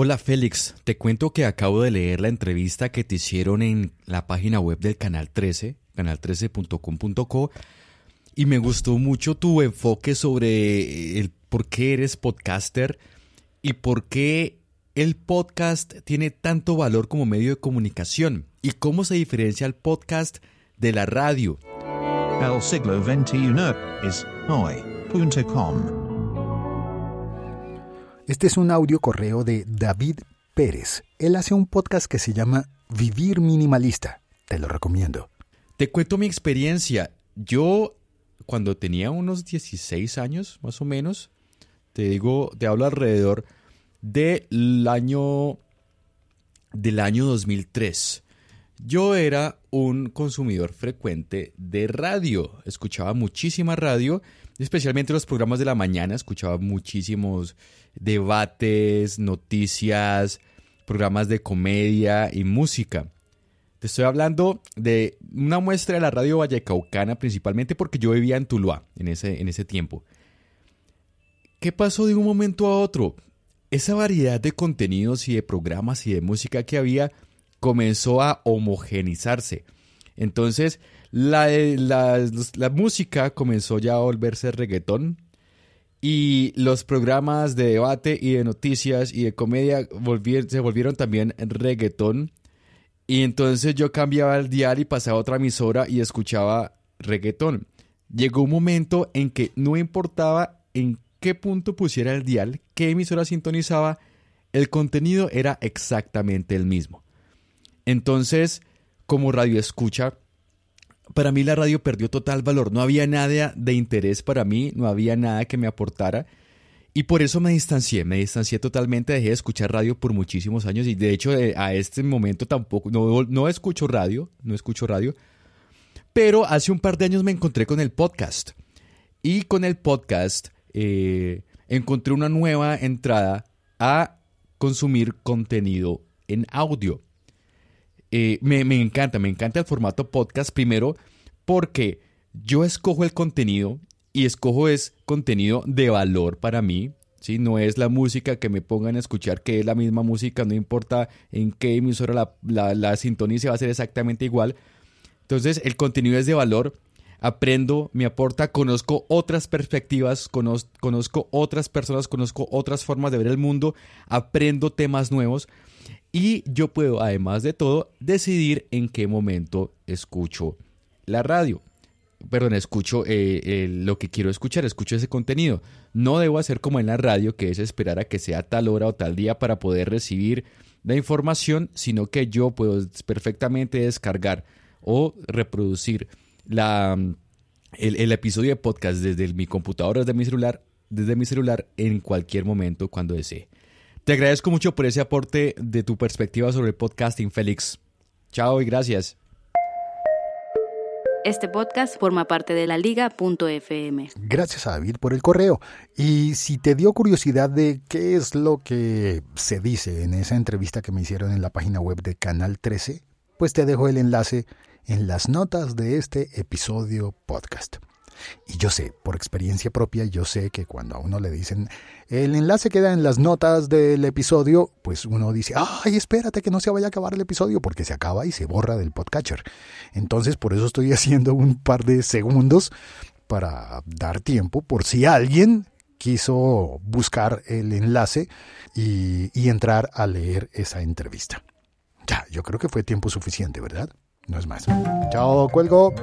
Hola Félix, te cuento que acabo de leer la entrevista que te hicieron en la página web del Canal 13, canal13.com.co, y me gustó mucho tu enfoque sobre el por qué eres podcaster y por qué el podcast tiene tanto valor como medio de comunicación y cómo se diferencia el podcast de la radio. El siglo XXI es hoy.com. Este es un audio correo de David Pérez. Él hace un podcast que se llama Vivir Minimalista. Te lo recomiendo. Te cuento mi experiencia. Yo, cuando tenía unos 16 años, más o menos, te digo, te hablo alrededor del año del año 2003. Yo era un consumidor frecuente de radio, escuchaba muchísima radio, especialmente los programas de la mañana, escuchaba muchísimos debates, noticias, programas de comedia y música. Te estoy hablando de una muestra de la radio vallecaucana principalmente porque yo vivía en Tuluá en ese, en ese tiempo. ¿Qué pasó de un momento a otro? Esa variedad de contenidos y de programas y de música que había comenzó a homogenizarse. Entonces, la, la, la música comenzó ya a volverse reggaetón, y los programas de debate y de noticias y de comedia se volvieron también reggaetón. Y entonces yo cambiaba el dial y pasaba a otra emisora y escuchaba reggaetón. Llegó un momento en que no importaba en qué punto pusiera el dial, qué emisora sintonizaba, el contenido era exactamente el mismo. Entonces, como radio escucha, para mí la radio perdió total valor. No había nada de interés para mí, no había nada que me aportara. Y por eso me distancié, me distancié totalmente, dejé de escuchar radio por muchísimos años y de hecho eh, a este momento tampoco, no, no escucho radio, no escucho radio, pero hace un par de años me encontré con el podcast y con el podcast eh, encontré una nueva entrada a consumir contenido en audio. Eh, me, encanta, me encanta el formato podcast primero porque yo escojo el contenido y escojo es contenido de valor para mí. ¿sí? No es la música que me pongan a escuchar, que es la misma música, no importa en qué emisora la, la, la sintonía va a ser exactamente igual. Entonces el contenido es de valor, aprendo, me aporta, conozco otras perspectivas, conozco otras personas, conozco otras formas de ver el mundo, aprendo temas nuevos. Y yo puedo, además de todo, decidir en qué momento escucho la radio. Perdón, escucho eh, lo que quiero escuchar, escucho ese contenido. No debo hacer como en la radio, que es esperar a que sea tal hora o tal día para poder recibir la información, sino que yo puedo perfectamente descargar o reproducir la, el, el episodio de podcast desde mi computadora, desde mi celular, desde mi celular en cualquier momento cuando desee. Te agradezco mucho por ese aporte de tu perspectiva sobre el podcasting, Félix. Chao y gracias. Este podcast forma parte de la liga.fm. Gracias a David por el correo. Y si te dio curiosidad de qué es lo que se dice en esa entrevista que me hicieron en la página web de Canal 13, pues te dejo el enlace en las notas de este episodio podcast. Y yo sé, por experiencia propia, yo sé que cuando a uno le dicen el enlace queda en las notas del episodio, pues uno dice, ay, espérate que no se vaya a acabar el episodio porque se acaba y se borra del podcatcher. Entonces, por eso estoy haciendo un par de segundos para dar tiempo por si alguien quiso buscar el enlace y, y entrar a leer esa entrevista. Ya, yo creo que fue tiempo suficiente, ¿verdad? No es más. Chao, cuelgo.